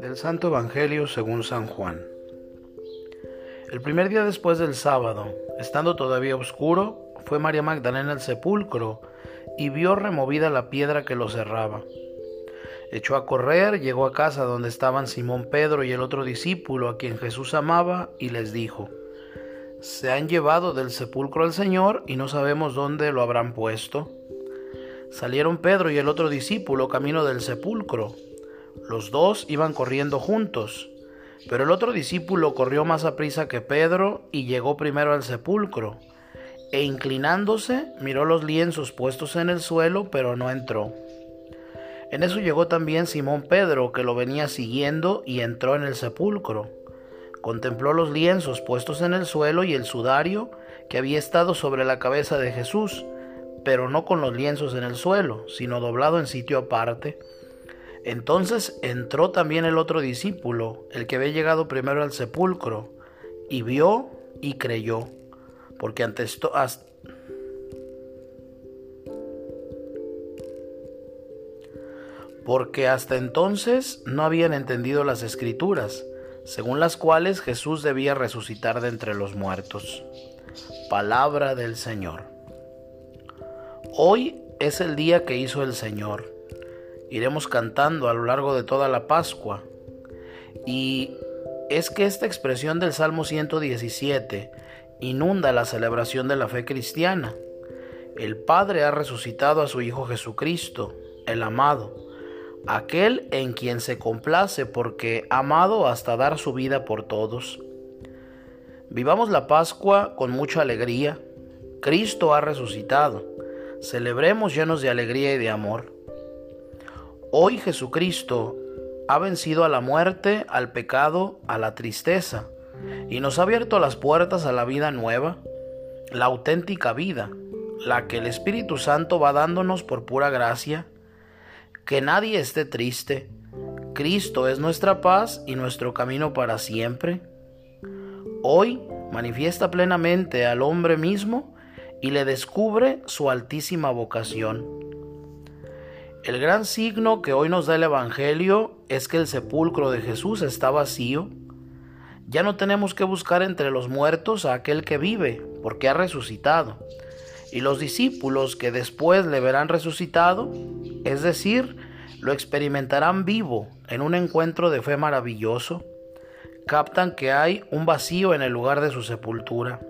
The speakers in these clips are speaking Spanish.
Del Santo Evangelio según San Juan. El primer día después del sábado, estando todavía oscuro, fue María Magdalena al sepulcro y vio removida la piedra que lo cerraba. Echó a correr, llegó a casa donde estaban Simón Pedro y el otro discípulo a quien Jesús amaba y les dijo, Se han llevado del sepulcro al Señor y no sabemos dónde lo habrán puesto. Salieron Pedro y el otro discípulo camino del sepulcro. Los dos iban corriendo juntos, pero el otro discípulo corrió más a prisa que Pedro y llegó primero al sepulcro, e inclinándose miró los lienzos puestos en el suelo, pero no entró. En eso llegó también Simón Pedro, que lo venía siguiendo, y entró en el sepulcro. Contempló los lienzos puestos en el suelo y el sudario que había estado sobre la cabeza de Jesús, pero no con los lienzos en el suelo, sino doblado en sitio aparte. Entonces entró también el otro discípulo, el que había llegado primero al sepulcro, y vio y creyó, porque ante esto, porque hasta entonces no habían entendido las escrituras, según las cuales Jesús debía resucitar de entre los muertos. Palabra del Señor. Hoy es el día que hizo el Señor. Iremos cantando a lo largo de toda la Pascua. Y es que esta expresión del Salmo 117 inunda la celebración de la fe cristiana. El Padre ha resucitado a su Hijo Jesucristo, el amado aquel en quien se complace porque amado hasta dar su vida por todos. Vivamos la Pascua con mucha alegría. Cristo ha resucitado. Celebremos llenos de alegría y de amor. Hoy Jesucristo ha vencido a la muerte, al pecado, a la tristeza, y nos ha abierto las puertas a la vida nueva, la auténtica vida, la que el Espíritu Santo va dándonos por pura gracia que nadie esté triste. Cristo es nuestra paz y nuestro camino para siempre. Hoy manifiesta plenamente al hombre mismo y le descubre su altísima vocación. El gran signo que hoy nos da el Evangelio es que el sepulcro de Jesús está vacío. Ya no tenemos que buscar entre los muertos a aquel que vive, porque ha resucitado y los discípulos que después le verán resucitado, es decir, lo experimentarán vivo en un encuentro de fe maravilloso, captan que hay un vacío en el lugar de su sepultura.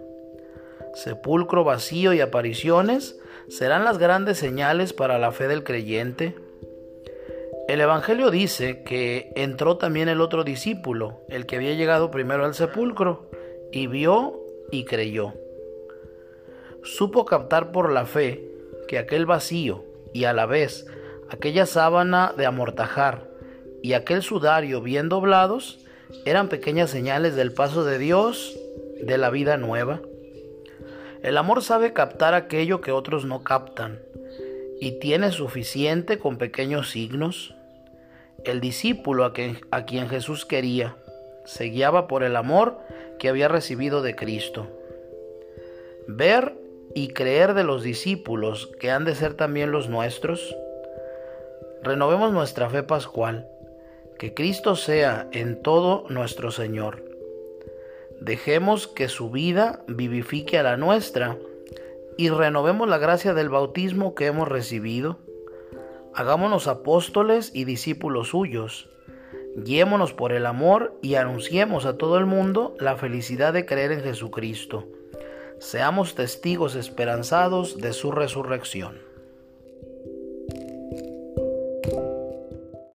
Sepulcro vacío y apariciones serán las grandes señales para la fe del creyente. El Evangelio dice que entró también el otro discípulo, el que había llegado primero al sepulcro, y vio y creyó supo captar por la fe que aquel vacío y a la vez aquella sábana de amortajar y aquel sudario bien doblados eran pequeñas señales del paso de Dios de la vida nueva. El amor sabe captar aquello que otros no captan y tiene suficiente con pequeños signos. El discípulo a, a quien Jesús quería se guiaba por el amor que había recibido de Cristo. Ver y creer de los discípulos que han de ser también los nuestros? Renovemos nuestra fe pascual, que Cristo sea en todo nuestro Señor. Dejemos que su vida vivifique a la nuestra y renovemos la gracia del bautismo que hemos recibido. Hagámonos apóstoles y discípulos suyos. Guiémonos por el amor y anunciemos a todo el mundo la felicidad de creer en Jesucristo seamos testigos esperanzados de su resurrección.